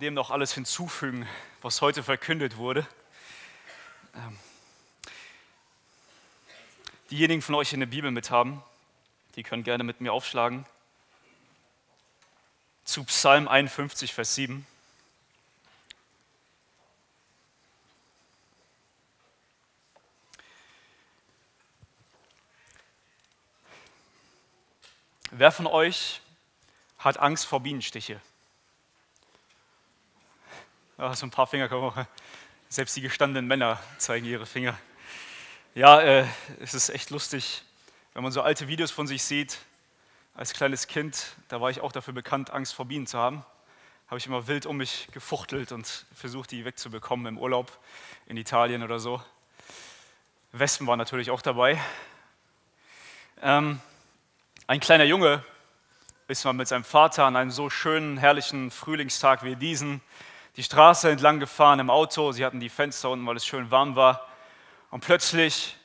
dem noch alles hinzufügen, was heute verkündet wurde. Ähm, diejenigen von euch, die eine Bibel mit haben, die können gerne mit mir aufschlagen. Zu Psalm 51, Vers 7. Wer von euch hat Angst vor Bienenstiche? Ja, so ein paar Finger kommen auch. Selbst die gestandenen Männer zeigen ihre Finger. Ja, äh, es ist echt lustig, wenn man so alte Videos von sich sieht. Als kleines Kind, da war ich auch dafür bekannt, Angst vor Bienen zu haben. Habe ich immer wild um mich gefuchtelt und versucht, die wegzubekommen im Urlaub in Italien oder so. Wespen waren natürlich auch dabei. Ähm, ein kleiner Junge ist mal mit seinem Vater an einem so schönen, herrlichen Frühlingstag wie diesen die Straße entlang gefahren im Auto. Sie hatten die Fenster unten, weil es schön warm war. Und plötzlich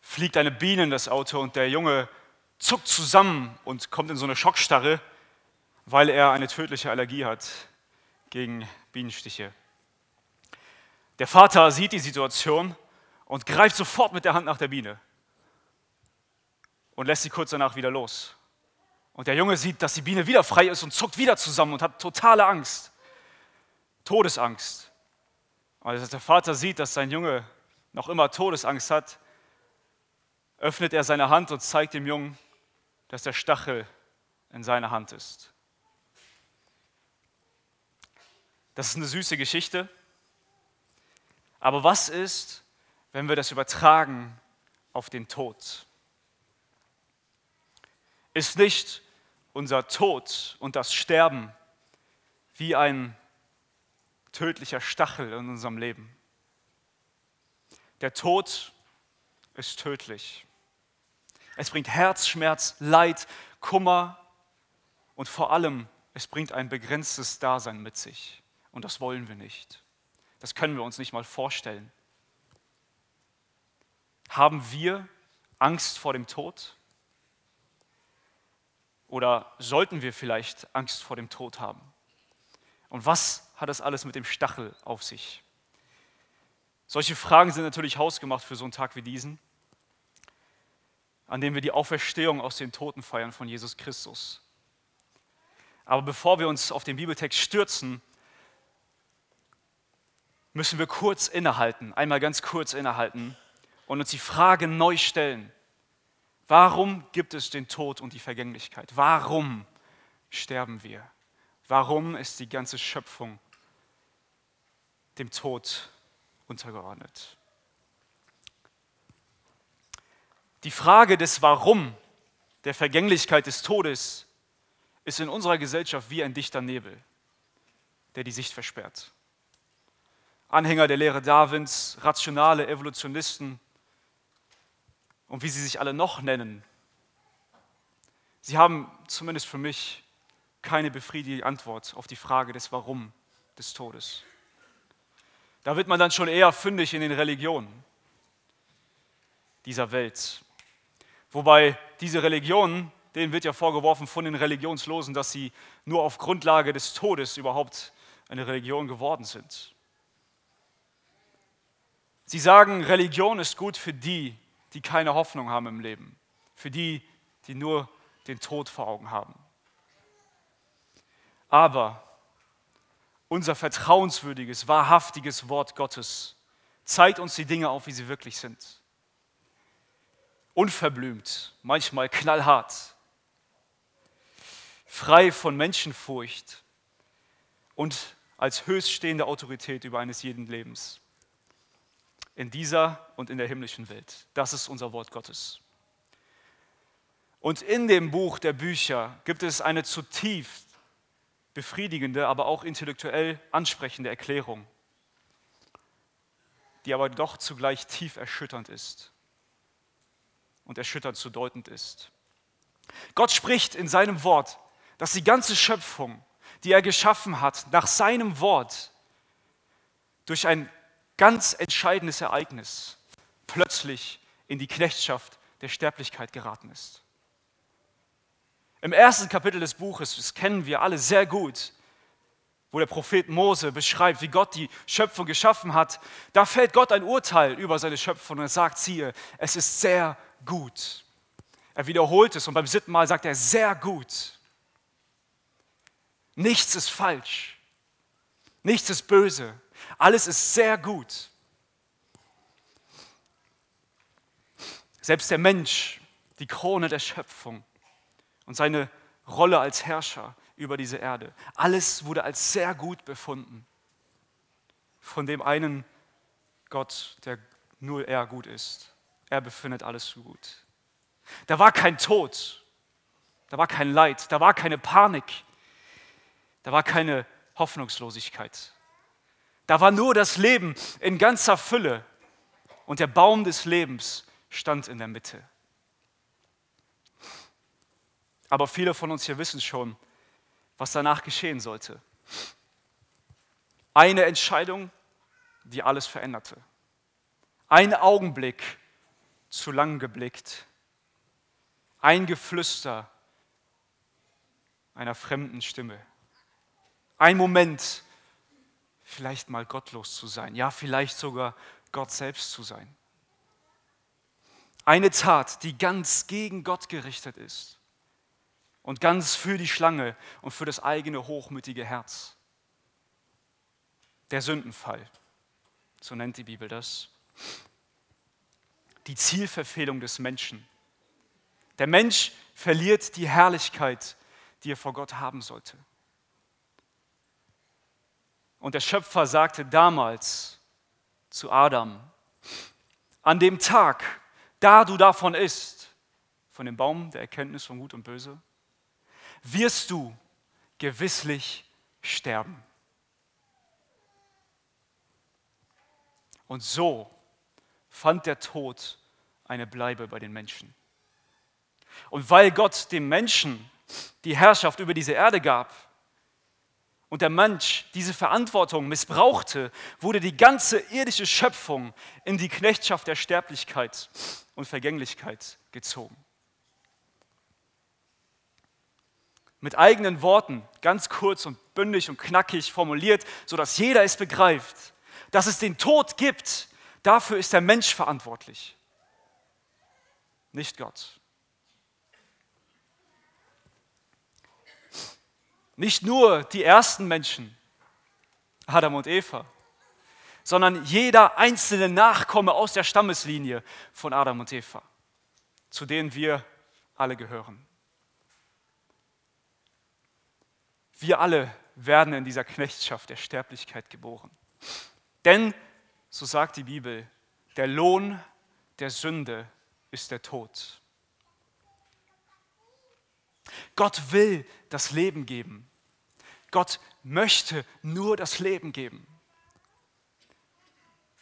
fliegt eine Biene in das Auto und der Junge zuckt zusammen und kommt in so eine Schockstarre, weil er eine tödliche Allergie hat gegen Bienenstiche. Der Vater sieht die Situation und greift sofort mit der Hand nach der Biene und lässt sie kurz danach wieder los. Und der Junge sieht, dass die Biene wieder frei ist und zuckt wieder zusammen und hat totale Angst. Todesangst. Als der Vater sieht, dass sein Junge noch immer Todesangst hat, öffnet er seine Hand und zeigt dem Jungen, dass der Stachel in seiner Hand ist. Das ist eine süße Geschichte. Aber was ist, wenn wir das übertragen auf den Tod? ist nicht unser Tod und das Sterben wie ein tödlicher Stachel in unserem Leben. Der Tod ist tödlich. Es bringt Herzschmerz, Leid, Kummer und vor allem, es bringt ein begrenztes Dasein mit sich. Und das wollen wir nicht. Das können wir uns nicht mal vorstellen. Haben wir Angst vor dem Tod? Oder sollten wir vielleicht Angst vor dem Tod haben? Und was hat das alles mit dem Stachel auf sich? Solche Fragen sind natürlich hausgemacht für so einen Tag wie diesen, an dem wir die Auferstehung aus den Toten feiern von Jesus Christus. Aber bevor wir uns auf den Bibeltext stürzen, müssen wir kurz innehalten, einmal ganz kurz innehalten und uns die Frage neu stellen, Warum gibt es den Tod und die Vergänglichkeit? Warum sterben wir? Warum ist die ganze Schöpfung dem Tod untergeordnet? Die Frage des Warum, der Vergänglichkeit des Todes, ist in unserer Gesellschaft wie ein dichter Nebel, der die Sicht versperrt. Anhänger der Lehre Darwins, rationale Evolutionisten, und wie sie sich alle noch nennen, sie haben zumindest für mich keine befriedigende Antwort auf die Frage des Warum des Todes. Da wird man dann schon eher fündig in den Religionen dieser Welt. Wobei diese Religionen, denen wird ja vorgeworfen von den Religionslosen, dass sie nur auf Grundlage des Todes überhaupt eine Religion geworden sind. Sie sagen, Religion ist gut für die, die keine Hoffnung haben im Leben, für die, die nur den Tod vor Augen haben. Aber unser vertrauenswürdiges, wahrhaftiges Wort Gottes zeigt uns die Dinge auf, wie sie wirklich sind. Unverblümt, manchmal knallhart, frei von Menschenfurcht und als höchststehende Autorität über eines jeden Lebens in dieser und in der himmlischen Welt. Das ist unser Wort Gottes. Und in dem Buch der Bücher gibt es eine zutiefst befriedigende, aber auch intellektuell ansprechende Erklärung, die aber doch zugleich tief erschütternd ist und erschütternd zu deutend ist. Gott spricht in seinem Wort, dass die ganze Schöpfung, die er geschaffen hat, nach seinem Wort durch ein ganz entscheidendes Ereignis plötzlich in die Knechtschaft der Sterblichkeit geraten ist. Im ersten Kapitel des Buches, das kennen wir alle sehr gut, wo der Prophet Mose beschreibt, wie Gott die Schöpfung geschaffen hat, da fällt Gott ein Urteil über seine Schöpfung und er sagt, siehe, es ist sehr gut. Er wiederholt es und beim siebten Mal sagt er, sehr gut. Nichts ist falsch. Nichts ist böse. Alles ist sehr gut. Selbst der Mensch, die Krone der Schöpfung und seine Rolle als Herrscher über diese Erde, alles wurde als sehr gut befunden. Von dem einen Gott, der nur er gut ist. Er befindet alles so gut. Da war kein Tod, da war kein Leid, da war keine Panik, da war keine Hoffnungslosigkeit. Da war nur das Leben in ganzer Fülle und der Baum des Lebens stand in der Mitte. Aber viele von uns hier wissen schon, was danach geschehen sollte. Eine Entscheidung, die alles veränderte. Ein Augenblick, zu lang geblickt. Ein Geflüster einer fremden Stimme. Ein Moment, vielleicht mal gottlos zu sein, ja vielleicht sogar Gott selbst zu sein. Eine Tat, die ganz gegen Gott gerichtet ist und ganz für die Schlange und für das eigene hochmütige Herz. Der Sündenfall, so nennt die Bibel das. Die Zielverfehlung des Menschen. Der Mensch verliert die Herrlichkeit, die er vor Gott haben sollte. Und der Schöpfer sagte damals zu Adam, an dem Tag, da du davon isst, von dem Baum der Erkenntnis von Gut und Böse, wirst du gewisslich sterben. Und so fand der Tod eine Bleibe bei den Menschen. Und weil Gott dem Menschen die Herrschaft über diese Erde gab und der Mensch diese Verantwortung missbrauchte, wurde die ganze irdische Schöpfung in die Knechtschaft der Sterblichkeit und Vergänglichkeit gezogen. Mit eigenen Worten, ganz kurz und bündig und knackig formuliert, sodass jeder es begreift, dass es den Tod gibt, dafür ist der Mensch verantwortlich, nicht Gott. Nicht nur die ersten Menschen, Adam und Eva, sondern jeder einzelne Nachkomme aus der Stammeslinie von Adam und Eva, zu denen wir alle gehören. Wir alle werden in dieser Knechtschaft der Sterblichkeit geboren. Denn, so sagt die Bibel, der Lohn der Sünde ist der Tod. Gott will das Leben geben. Gott möchte nur das Leben geben.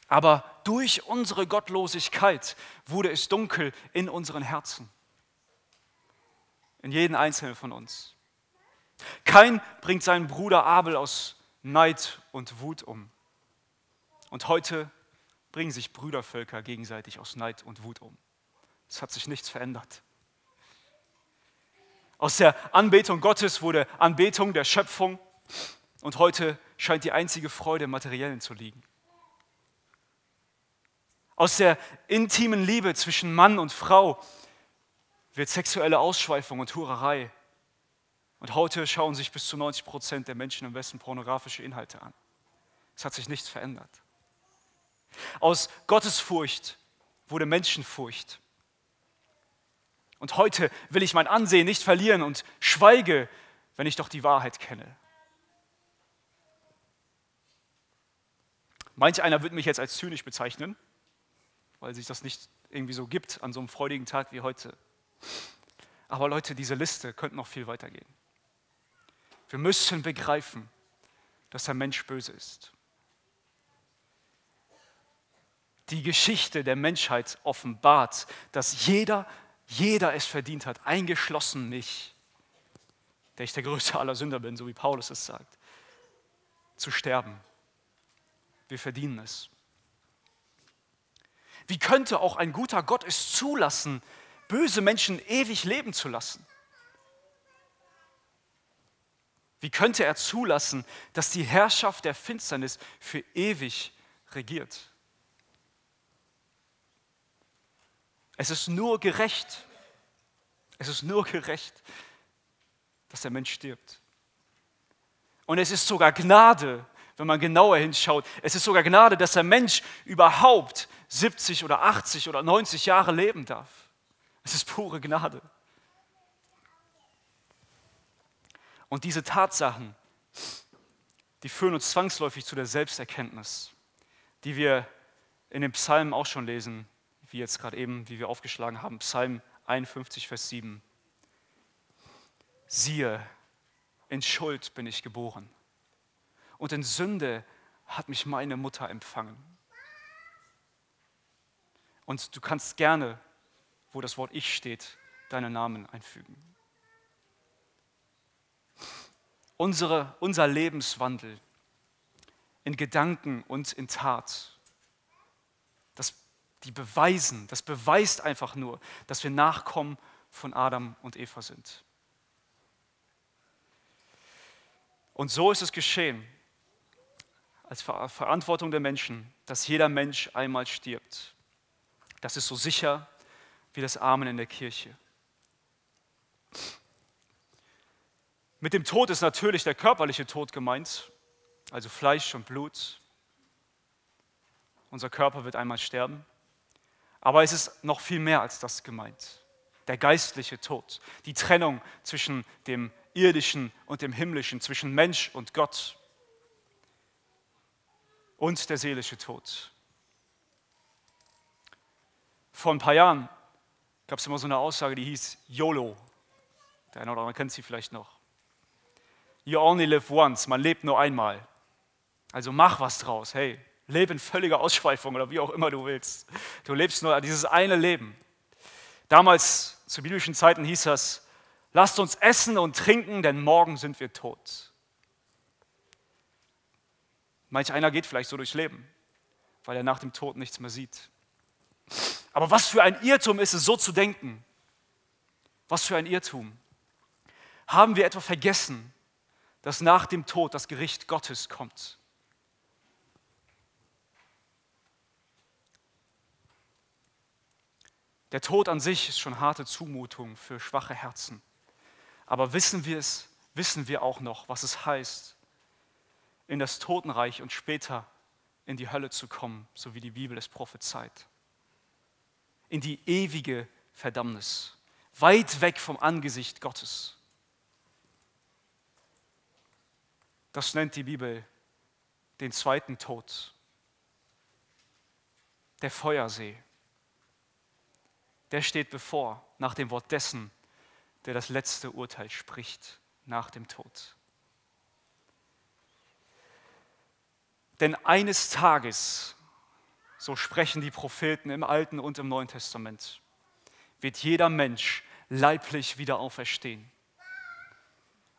Aber durch unsere Gottlosigkeit wurde es dunkel in unseren Herzen. In jedem Einzelnen von uns. Kein bringt seinen Bruder Abel aus Neid und Wut um. Und heute bringen sich Brüdervölker gegenseitig aus Neid und Wut um. Es hat sich nichts verändert. Aus der Anbetung Gottes wurde Anbetung der Schöpfung und heute scheint die einzige Freude im Materiellen zu liegen. Aus der intimen Liebe zwischen Mann und Frau wird sexuelle Ausschweifung und Hurerei. Und heute schauen sich bis zu 90 Prozent der Menschen im Westen pornografische Inhalte an. Es hat sich nichts verändert. Aus Gottesfurcht wurde Menschenfurcht. Und heute will ich mein Ansehen nicht verlieren und schweige, wenn ich doch die Wahrheit kenne. Manch einer wird mich jetzt als zynisch bezeichnen, weil sich das nicht irgendwie so gibt an so einem freudigen Tag wie heute. Aber Leute, diese Liste könnte noch viel weiter gehen. Wir müssen begreifen, dass der Mensch böse ist. Die Geschichte der Menschheit offenbart, dass jeder jeder es verdient hat, eingeschlossen mich, der ich der größte aller Sünder bin, so wie Paulus es sagt, zu sterben. Wir verdienen es. Wie könnte auch ein guter Gott es zulassen, böse Menschen ewig leben zu lassen? Wie könnte er zulassen, dass die Herrschaft der Finsternis für ewig regiert? Es ist nur gerecht, es ist nur gerecht, dass der Mensch stirbt. Und es ist sogar Gnade, wenn man genauer hinschaut. Es ist sogar Gnade, dass der Mensch überhaupt 70 oder 80 oder 90 Jahre leben darf. Es ist pure Gnade. Und diese Tatsachen, die führen uns zwangsläufig zu der Selbsterkenntnis, die wir in den Psalmen auch schon lesen, wie jetzt gerade eben, wie wir aufgeschlagen haben, Psalm 51, Vers 7. Siehe, in Schuld bin ich geboren und in Sünde hat mich meine Mutter empfangen. Und du kannst gerne, wo das Wort Ich steht, deinen Namen einfügen. Unsere, unser Lebenswandel in Gedanken und in Tat, das, die beweisen, das beweist einfach nur, dass wir Nachkommen von Adam und Eva sind. Und so ist es geschehen, als Verantwortung der Menschen, dass jeder Mensch einmal stirbt. Das ist so sicher wie das Amen in der Kirche. Mit dem Tod ist natürlich der körperliche Tod gemeint, also Fleisch und Blut. Unser Körper wird einmal sterben. Aber es ist noch viel mehr als das gemeint. Der geistliche Tod, die Trennung zwischen dem irdischen und dem himmlischen, zwischen Mensch und Gott und der seelische Tod. Vor ein paar Jahren gab es immer so eine Aussage, die hieß YOLO. Der eine oder andere kennt sie vielleicht noch. You only live once, man lebt nur einmal. Also mach was draus. Hey, lebe in völliger Ausschweifung oder wie auch immer du willst. Du lebst nur dieses eine Leben. Damals, zu biblischen Zeiten, hieß das, lasst uns essen und trinken, denn morgen sind wir tot. Manch einer geht vielleicht so durchs Leben, weil er nach dem Tod nichts mehr sieht. Aber was für ein Irrtum ist es, so zu denken? Was für ein Irrtum. Haben wir etwa vergessen, dass nach dem Tod das Gericht Gottes kommt. Der Tod an sich ist schon harte Zumutung für schwache Herzen. Aber wissen wir es, wissen wir auch noch, was es heißt, in das Totenreich und später in die Hölle zu kommen, so wie die Bibel es prophezeit. In die ewige Verdammnis, weit weg vom Angesicht Gottes. Das nennt die Bibel den zweiten Tod, der Feuersee. Der steht bevor, nach dem Wort dessen, der das letzte Urteil spricht, nach dem Tod. Denn eines Tages, so sprechen die Propheten im Alten und im Neuen Testament, wird jeder Mensch leiblich wieder auferstehen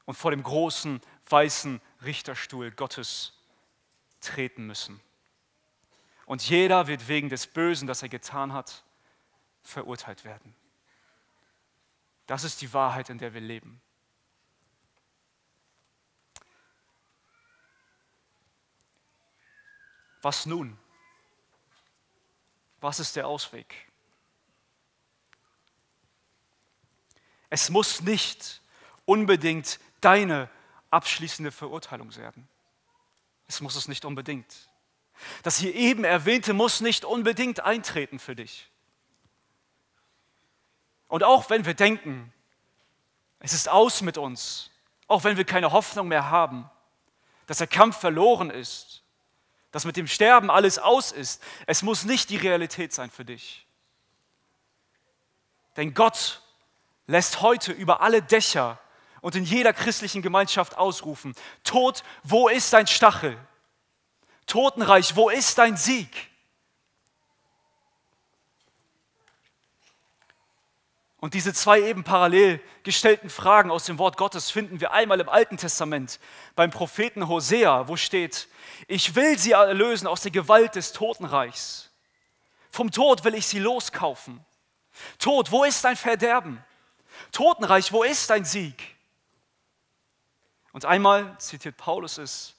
und vor dem großen weißen Richterstuhl Gottes treten müssen. Und jeder wird wegen des Bösen, das er getan hat, verurteilt werden. Das ist die Wahrheit, in der wir leben. Was nun? Was ist der Ausweg? Es muss nicht unbedingt deine abschließende Verurteilung werden. Es muss es nicht unbedingt. Das hier eben erwähnte muss nicht unbedingt eintreten für dich. Und auch wenn wir denken, es ist aus mit uns, auch wenn wir keine Hoffnung mehr haben, dass der Kampf verloren ist, dass mit dem Sterben alles aus ist, es muss nicht die Realität sein für dich. Denn Gott lässt heute über alle Dächer und in jeder christlichen Gemeinschaft ausrufen, Tod, wo ist dein Stachel? Totenreich, wo ist dein Sieg? Und diese zwei eben parallel gestellten Fragen aus dem Wort Gottes finden wir einmal im Alten Testament beim Propheten Hosea, wo steht, ich will sie erlösen aus der Gewalt des Totenreichs. Vom Tod will ich sie loskaufen. Tod, wo ist dein Verderben? Totenreich, wo ist dein Sieg? Und einmal zitiert Paulus es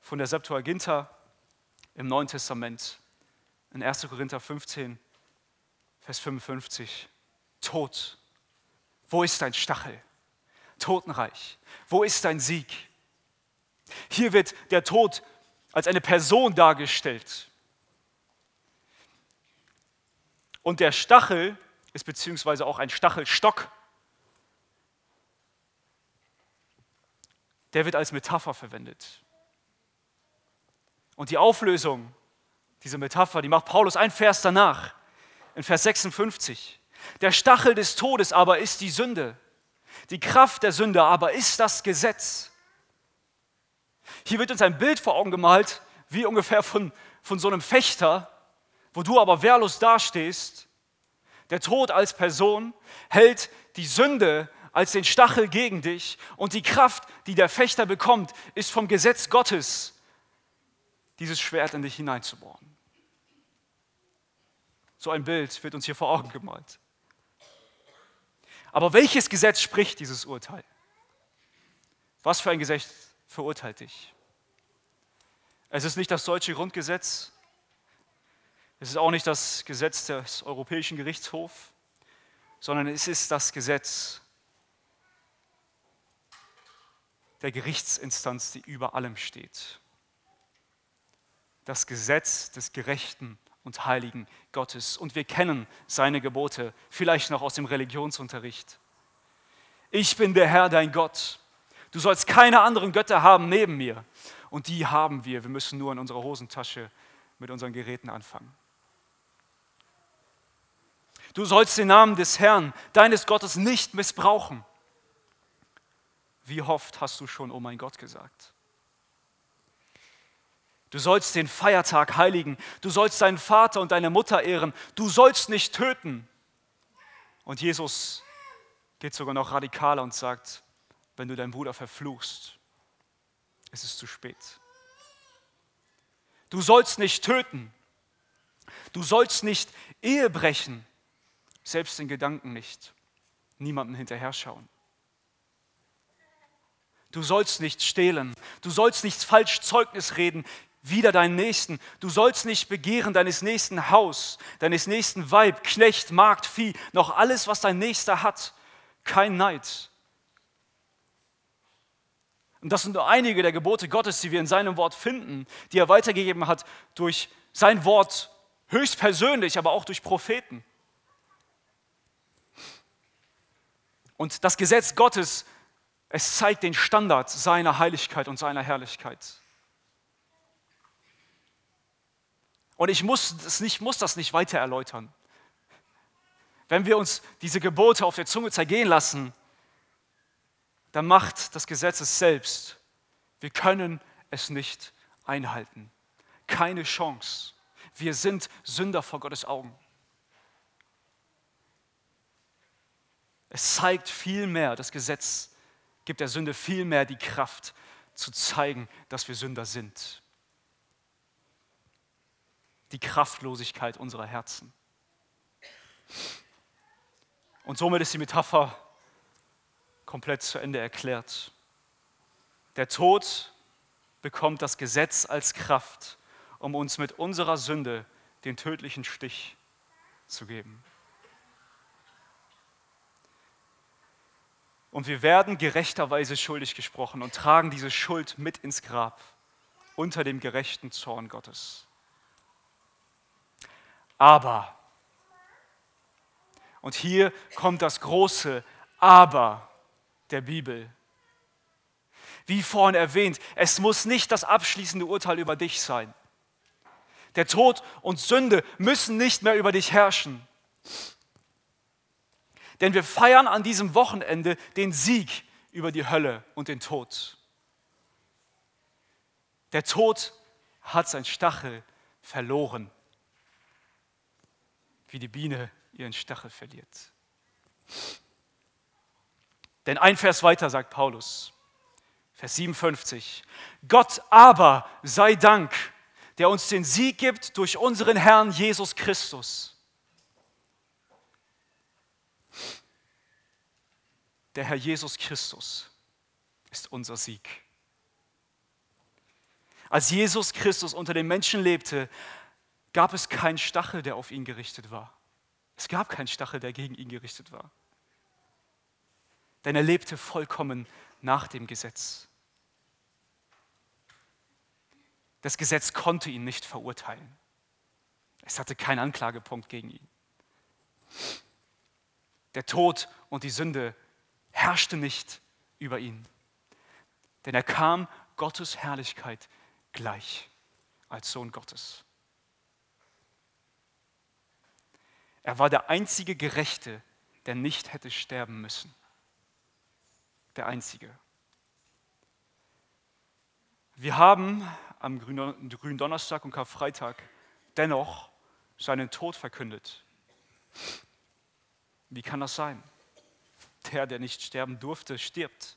von der Septuaginta im Neuen Testament in 1. Korinther 15, Vers 55. Tod, wo ist dein Stachel? Totenreich, wo ist dein Sieg? Hier wird der Tod als eine Person dargestellt. Und der Stachel ist beziehungsweise auch ein Stachelstock. Der wird als Metapher verwendet. Und die Auflösung dieser Metapher, die macht Paulus ein Vers danach, in Vers 56. Der Stachel des Todes aber ist die Sünde. Die Kraft der Sünde aber ist das Gesetz. Hier wird uns ein Bild vor Augen gemalt, wie ungefähr von, von so einem Fechter, wo du aber wehrlos dastehst. Der Tod als Person hält die Sünde als den Stachel gegen dich und die Kraft, die der Fechter bekommt, ist vom Gesetz Gottes, dieses Schwert in dich hineinzubohren. So ein Bild wird uns hier vor Augen gemalt. Aber welches Gesetz spricht dieses Urteil? Was für ein Gesetz verurteilt dich? Es ist nicht das deutsche Grundgesetz, es ist auch nicht das Gesetz des Europäischen Gerichtshofs, sondern es ist das Gesetz der Gerichtsinstanz, die über allem steht. Das Gesetz des gerechten und heiligen Gottes. Und wir kennen seine Gebote, vielleicht noch aus dem Religionsunterricht. Ich bin der Herr, dein Gott. Du sollst keine anderen Götter haben neben mir. Und die haben wir. Wir müssen nur in unserer Hosentasche mit unseren Geräten anfangen. Du sollst den Namen des Herrn, deines Gottes, nicht missbrauchen. Wie oft hast du schon, oh mein Gott, gesagt? Du sollst den Feiertag heiligen. Du sollst deinen Vater und deine Mutter ehren. Du sollst nicht töten. Und Jesus geht sogar noch radikaler und sagt, wenn du deinen Bruder verfluchst, ist es zu spät. Du sollst nicht töten. Du sollst nicht Ehe brechen, selbst in Gedanken nicht. Niemandem hinterher schauen. Du sollst nicht stehlen. Du sollst nicht falsch Zeugnis reden wieder deinen Nächsten. Du sollst nicht begehren deines nächsten Haus, deines nächsten Weib, Knecht, Magd, Vieh, noch alles, was dein Nächster hat. Kein Neid. Und das sind nur einige der Gebote Gottes, die wir in seinem Wort finden, die er weitergegeben hat durch sein Wort höchstpersönlich, aber auch durch Propheten. Und das Gesetz Gottes, es zeigt den Standard seiner Heiligkeit und seiner Herrlichkeit. Und ich muss das nicht, muss das nicht weiter erläutern. Wenn wir uns diese Gebote auf der Zunge zergehen lassen, dann macht das Gesetz es selbst. Wir können es nicht einhalten. Keine Chance. Wir sind Sünder vor Gottes Augen. Es zeigt viel mehr, das Gesetz gibt der Sünde viel mehr die Kraft zu zeigen, dass wir Sünder sind die Kraftlosigkeit unserer Herzen. Und somit ist die Metapher komplett zu Ende erklärt. Der Tod bekommt das Gesetz als Kraft, um uns mit unserer Sünde den tödlichen Stich zu geben. Und wir werden gerechterweise schuldig gesprochen und tragen diese Schuld mit ins Grab unter dem gerechten Zorn Gottes. Aber. Und hier kommt das große Aber der Bibel. Wie vorhin erwähnt, es muss nicht das abschließende Urteil über dich sein. Der Tod und Sünde müssen nicht mehr über dich herrschen. Denn wir feiern an diesem Wochenende den Sieg über die Hölle und den Tod. Der Tod hat sein Stachel verloren wie die Biene ihren Stachel verliert. Denn ein Vers weiter sagt Paulus, Vers 57, Gott aber sei Dank, der uns den Sieg gibt durch unseren Herrn Jesus Christus. Der Herr Jesus Christus ist unser Sieg. Als Jesus Christus unter den Menschen lebte, gab es keinen Stachel, der auf ihn gerichtet war. Es gab keinen Stachel, der gegen ihn gerichtet war. Denn er lebte vollkommen nach dem Gesetz. Das Gesetz konnte ihn nicht verurteilen. Es hatte keinen Anklagepunkt gegen ihn. Der Tod und die Sünde herrschte nicht über ihn. Denn er kam Gottes Herrlichkeit gleich als Sohn Gottes. Er war der einzige Gerechte, der nicht hätte sterben müssen. Der einzige. Wir haben am grünen Donnerstag und Karfreitag dennoch seinen Tod verkündet. Wie kann das sein? Der, der nicht sterben durfte, stirbt.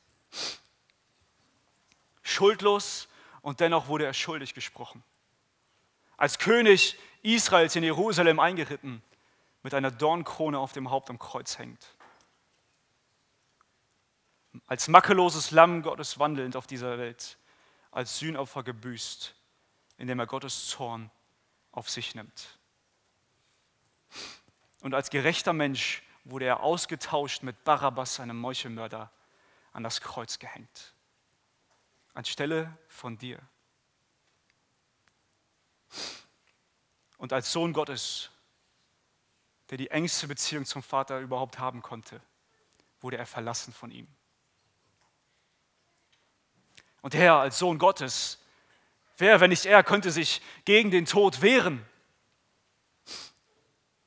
Schuldlos und dennoch wurde er schuldig gesprochen. Als König Israels in Jerusalem eingeritten, mit einer Dornkrone auf dem Haupt am Kreuz hängt. Als makelloses Lamm Gottes wandelnd auf dieser Welt, als Sühnopfer gebüßt, indem er Gottes Zorn auf sich nimmt. Und als gerechter Mensch wurde er ausgetauscht mit Barabbas, seinem Meuchelmörder, an das Kreuz gehängt. Anstelle von dir. Und als Sohn Gottes, der die engste Beziehung zum Vater überhaupt haben konnte, wurde er verlassen von ihm. Und er als Sohn Gottes, wer, wenn nicht er, könnte sich gegen den Tod wehren?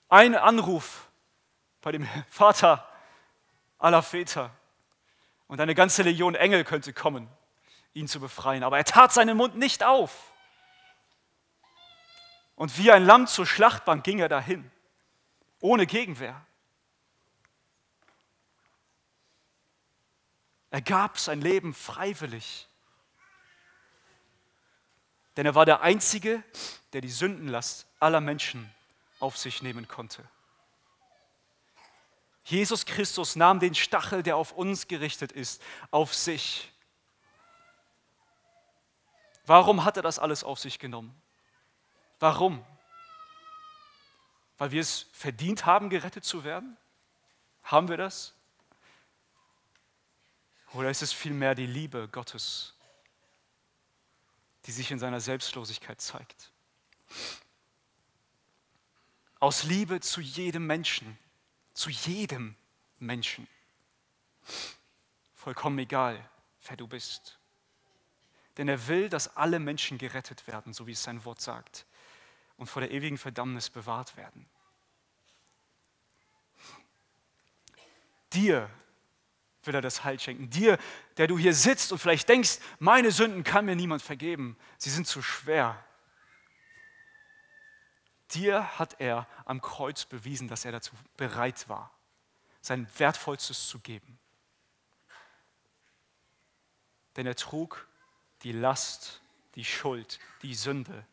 Ein Anruf bei dem Vater aller Väter und eine ganze Legion Engel könnte kommen, ihn zu befreien. Aber er tat seinen Mund nicht auf. Und wie ein Lamm zur Schlachtbank ging er dahin, ohne Gegenwehr. Er gab sein Leben freiwillig. Denn er war der Einzige, der die Sündenlast aller Menschen auf sich nehmen konnte. Jesus Christus nahm den Stachel, der auf uns gerichtet ist, auf sich. Warum hat er das alles auf sich genommen? Warum? Weil wir es verdient haben, gerettet zu werden? Haben wir das? Oder ist es vielmehr die Liebe Gottes, die sich in seiner Selbstlosigkeit zeigt? Aus Liebe zu jedem Menschen, zu jedem Menschen. Vollkommen egal, wer du bist. Denn er will, dass alle Menschen gerettet werden, so wie es sein Wort sagt, und vor der ewigen Verdammnis bewahrt werden. Dir will er das Heil schenken. Dir, der du hier sitzt und vielleicht denkst, meine Sünden kann mir niemand vergeben, sie sind zu schwer. Dir hat er am Kreuz bewiesen, dass er dazu bereit war, sein Wertvollstes zu geben. Denn er trug die Last, die Schuld, die Sünde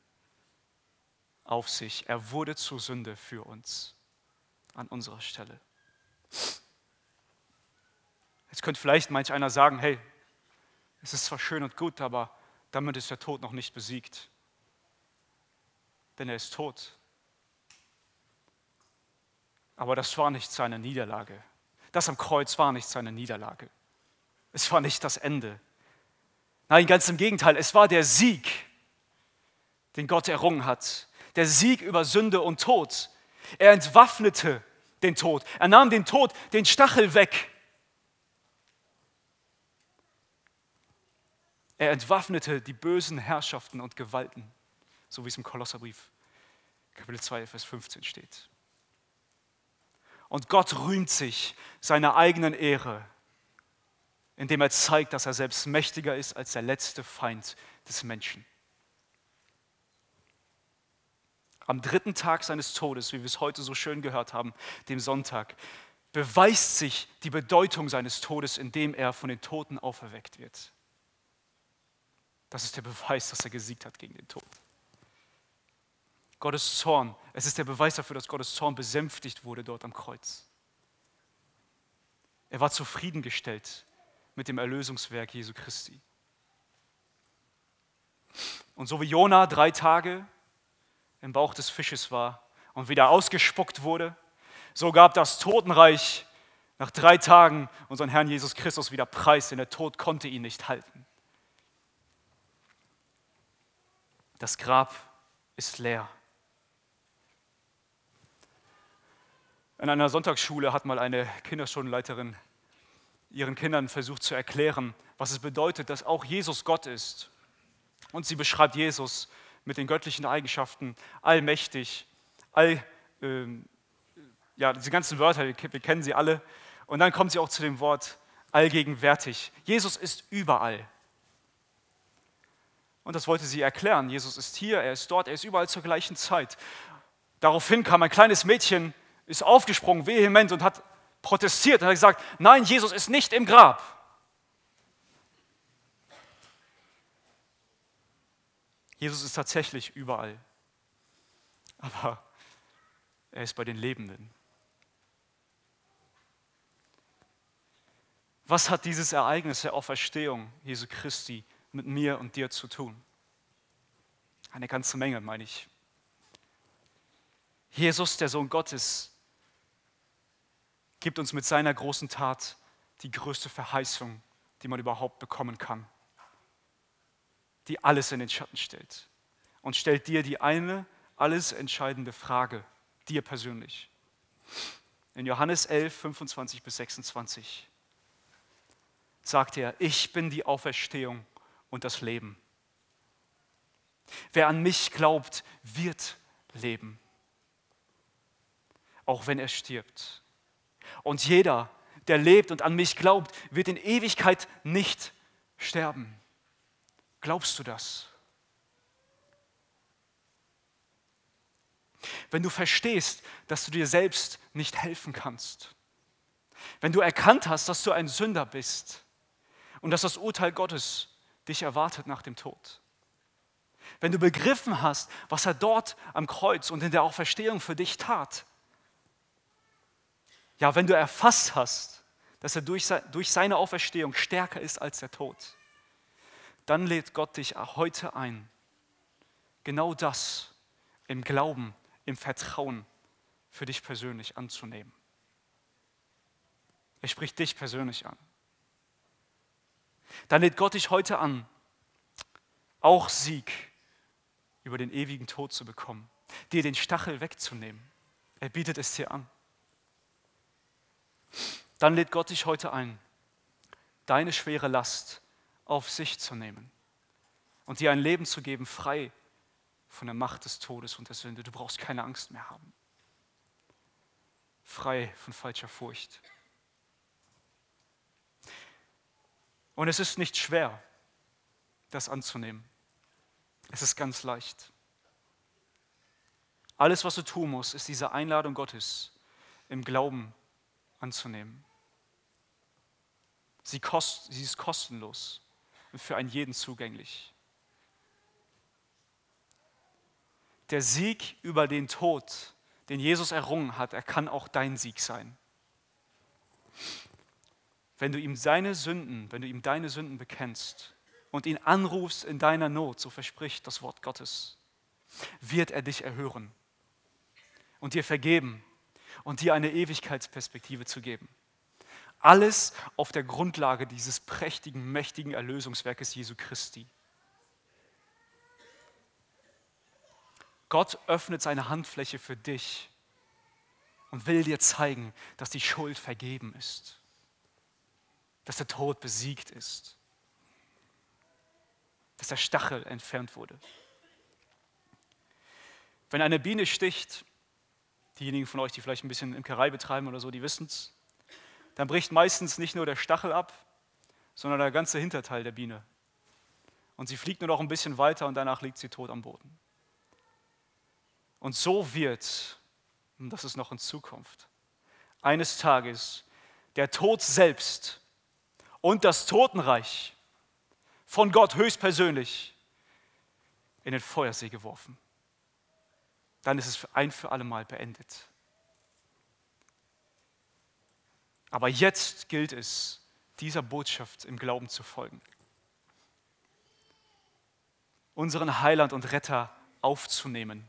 auf sich. Er wurde zur Sünde für uns an unserer Stelle. Jetzt könnte vielleicht manch einer sagen, hey, es ist zwar schön und gut, aber damit ist der Tod noch nicht besiegt. Denn er ist tot. Aber das war nicht seine Niederlage. Das am Kreuz war nicht seine Niederlage. Es war nicht das Ende. Nein, ganz im Gegenteil, es war der Sieg, den Gott errungen hat. Der Sieg über Sünde und Tod. Er entwaffnete den Tod. Er nahm den Tod, den Stachel weg. Er entwaffnete die bösen Herrschaften und Gewalten, so wie es im Kolosserbrief Kapitel 2, Vers 15 steht. Und Gott rühmt sich seiner eigenen Ehre, indem er zeigt, dass er selbst mächtiger ist als der letzte Feind des Menschen. Am dritten Tag seines Todes, wie wir es heute so schön gehört haben, dem Sonntag, beweist sich die Bedeutung seines Todes, indem er von den Toten auferweckt wird. Das ist der Beweis, dass er gesiegt hat gegen den Tod. Gottes Zorn. Es ist der Beweis dafür, dass Gottes Zorn besänftigt wurde dort am Kreuz. Er war zufriedengestellt mit dem Erlösungswerk Jesu Christi. Und so wie Jona drei Tage im Bauch des Fisches war und wieder ausgespuckt wurde, so gab das Totenreich nach drei Tagen unseren Herrn Jesus Christus wieder preis, denn der Tod konnte ihn nicht halten. Das Grab ist leer. In einer Sonntagsschule hat mal eine Kinderschulleiterin ihren Kindern versucht zu erklären, was es bedeutet, dass auch Jesus Gott ist. Und sie beschreibt Jesus mit den göttlichen Eigenschaften, allmächtig, all, äh, ja, diese ganzen Wörter, wir kennen sie alle. Und dann kommt sie auch zu dem Wort allgegenwärtig. Jesus ist überall. Und das wollte sie erklären. Jesus ist hier, er ist dort, er ist überall zur gleichen Zeit. Daraufhin kam ein kleines Mädchen, ist aufgesprungen, vehement und hat protestiert und hat gesagt, nein, Jesus ist nicht im Grab. Jesus ist tatsächlich überall. Aber er ist bei den Lebenden. Was hat dieses Ereignis der Auferstehung Jesu Christi mit mir und dir zu tun? Eine ganze Menge, meine ich. Jesus, der Sohn Gottes, gibt uns mit seiner großen Tat die größte Verheißung, die man überhaupt bekommen kann die alles in den Schatten stellt und stellt dir die eine alles entscheidende Frage, dir persönlich. In Johannes 11, 25 bis 26 sagt er, ich bin die Auferstehung und das Leben. Wer an mich glaubt, wird leben, auch wenn er stirbt. Und jeder, der lebt und an mich glaubt, wird in Ewigkeit nicht sterben. Glaubst du das? Wenn du verstehst, dass du dir selbst nicht helfen kannst, wenn du erkannt hast, dass du ein Sünder bist und dass das Urteil Gottes dich erwartet nach dem Tod, wenn du begriffen hast, was er dort am Kreuz und in der Auferstehung für dich tat, ja, wenn du erfasst hast, dass er durch seine Auferstehung stärker ist als der Tod, dann lädt Gott dich heute ein, genau das im Glauben, im Vertrauen für dich persönlich anzunehmen. Er spricht dich persönlich an. Dann lädt Gott dich heute an, auch Sieg über den ewigen Tod zu bekommen, dir den Stachel wegzunehmen. Er bietet es dir an. Dann lädt Gott dich heute ein, deine schwere Last auf sich zu nehmen und dir ein Leben zu geben, frei von der Macht des Todes und der Sünde. Du brauchst keine Angst mehr haben. Frei von falscher Furcht. Und es ist nicht schwer, das anzunehmen. Es ist ganz leicht. Alles, was du tun musst, ist diese Einladung Gottes im Glauben anzunehmen. Sie, kost, sie ist kostenlos und für einen jeden zugänglich. Der Sieg über den Tod, den Jesus errungen hat, er kann auch dein Sieg sein. Wenn du ihm seine Sünden, wenn du ihm deine Sünden bekennst und ihn anrufst in deiner Not, so verspricht das Wort Gottes, wird er dich erhören und dir vergeben und dir eine Ewigkeitsperspektive zu geben. Alles auf der Grundlage dieses prächtigen, mächtigen Erlösungswerkes Jesu Christi. Gott öffnet seine Handfläche für dich und will dir zeigen, dass die Schuld vergeben ist, dass der Tod besiegt ist, dass der Stachel entfernt wurde. Wenn eine Biene sticht, diejenigen von euch, die vielleicht ein bisschen Imkerei betreiben oder so, die wissen es, dann bricht meistens nicht nur der Stachel ab, sondern der ganze Hinterteil der Biene. Und sie fliegt nur noch ein bisschen weiter und danach liegt sie tot am Boden. Und so wird, und das ist noch in Zukunft, eines Tages der Tod selbst und das Totenreich von Gott höchstpersönlich in den Feuersee geworfen. Dann ist es ein für alle Mal beendet. Aber jetzt gilt es, dieser Botschaft im Glauben zu folgen. Unseren Heiland und Retter aufzunehmen,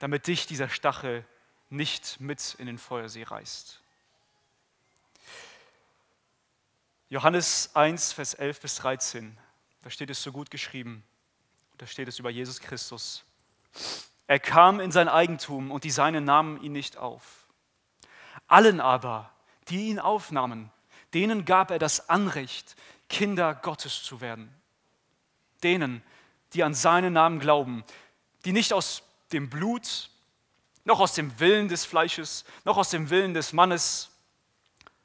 damit dich dieser Stachel nicht mit in den Feuersee reißt. Johannes 1, Vers 11 bis 13, da steht es so gut geschrieben, da steht es über Jesus Christus. Er kam in sein Eigentum und die Seinen nahmen ihn nicht auf. Allen aber, die ihn aufnahmen, denen gab er das Anrecht, Kinder Gottes zu werden. Denen, die an seinen Namen glauben, die nicht aus dem Blut, noch aus dem Willen des Fleisches, noch aus dem Willen des Mannes,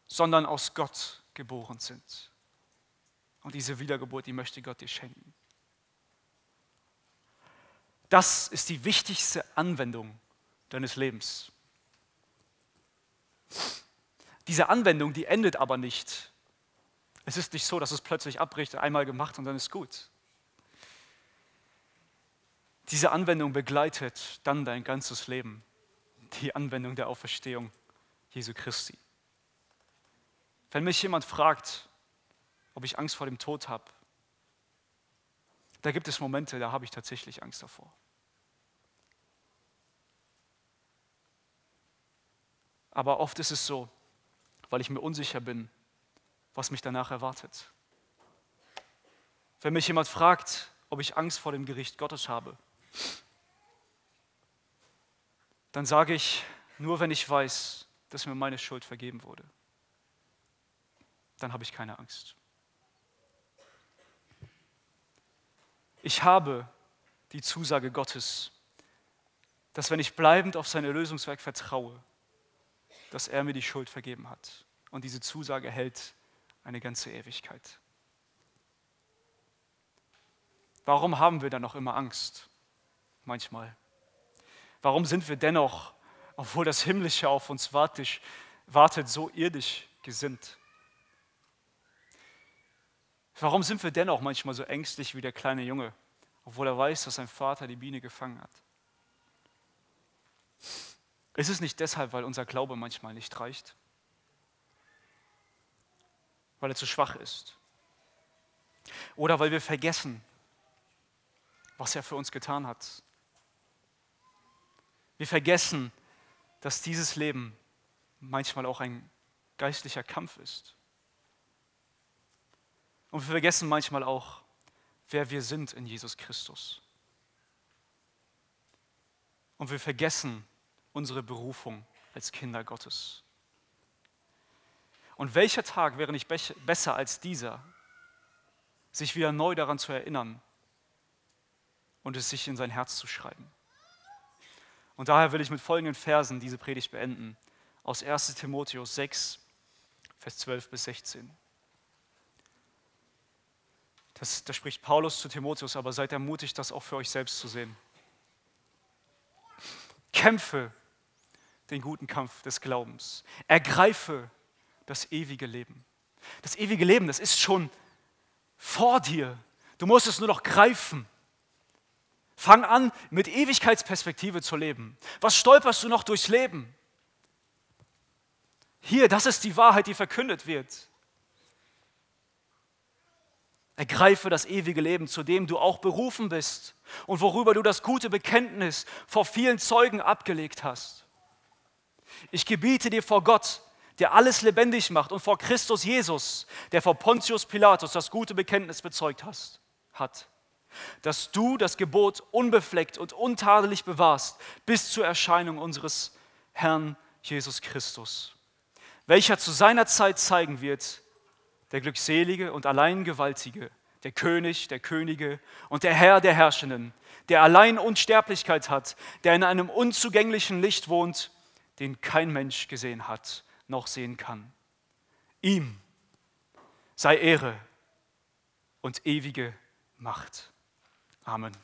sondern aus Gott geboren sind. Und diese Wiedergeburt, die möchte Gott dir schenken. Das ist die wichtigste Anwendung deines Lebens. Diese Anwendung, die endet aber nicht. Es ist nicht so, dass es plötzlich abbricht, einmal gemacht und dann ist gut. Diese Anwendung begleitet dann dein ganzes Leben. Die Anwendung der Auferstehung Jesu Christi. Wenn mich jemand fragt, ob ich Angst vor dem Tod habe, da gibt es Momente, da habe ich tatsächlich Angst davor. Aber oft ist es so, weil ich mir unsicher bin, was mich danach erwartet. Wenn mich jemand fragt, ob ich Angst vor dem Gericht Gottes habe, dann sage ich, nur wenn ich weiß, dass mir meine Schuld vergeben wurde, dann habe ich keine Angst. Ich habe die Zusage Gottes, dass wenn ich bleibend auf sein Erlösungswerk vertraue, dass er mir die Schuld vergeben hat. Und diese Zusage hält eine ganze Ewigkeit. Warum haben wir dann noch immer Angst? Manchmal. Warum sind wir dennoch, obwohl das Himmlische auf uns wartet, wartet so irdisch gesinnt? Warum sind wir dennoch manchmal so ängstlich wie der kleine Junge, obwohl er weiß, dass sein Vater die Biene gefangen hat? Ist es nicht deshalb, weil unser Glaube manchmal nicht reicht? Weil er zu schwach ist? Oder weil wir vergessen, was er für uns getan hat? Wir vergessen, dass dieses Leben manchmal auch ein geistlicher Kampf ist. Und wir vergessen manchmal auch, wer wir sind in Jesus Christus. Und wir vergessen, unsere Berufung als Kinder Gottes. Und welcher Tag wäre nicht besser als dieser, sich wieder neu daran zu erinnern und es sich in sein Herz zu schreiben. Und daher will ich mit folgenden Versen diese Predigt beenden, aus 1 Timotheus 6, Vers 12 bis 16. Das, da spricht Paulus zu Timotheus, aber seid ermutigt, das auch für euch selbst zu sehen. Kämpfe den guten Kampf des Glaubens. Ergreife das ewige Leben. Das ewige Leben, das ist schon vor dir. Du musst es nur noch greifen. Fang an, mit Ewigkeitsperspektive zu leben. Was stolperst du noch durchs Leben? Hier, das ist die Wahrheit, die verkündet wird. Ergreife das ewige Leben, zu dem du auch berufen bist und worüber du das gute Bekenntnis vor vielen Zeugen abgelegt hast. Ich gebiete dir vor Gott, der alles lebendig macht, und vor Christus Jesus, der vor Pontius Pilatus das gute Bekenntnis bezeugt hast, hat, dass du das Gebot unbefleckt und untadelig bewahrst bis zur Erscheinung unseres Herrn Jesus Christus, welcher zu seiner Zeit zeigen wird, der Glückselige und allein Gewaltige, der König der Könige und der Herr der Herrschenden, der allein Unsterblichkeit hat, der in einem unzugänglichen Licht wohnt, den kein Mensch gesehen hat noch sehen kann. Ihm sei Ehre und ewige Macht. Amen.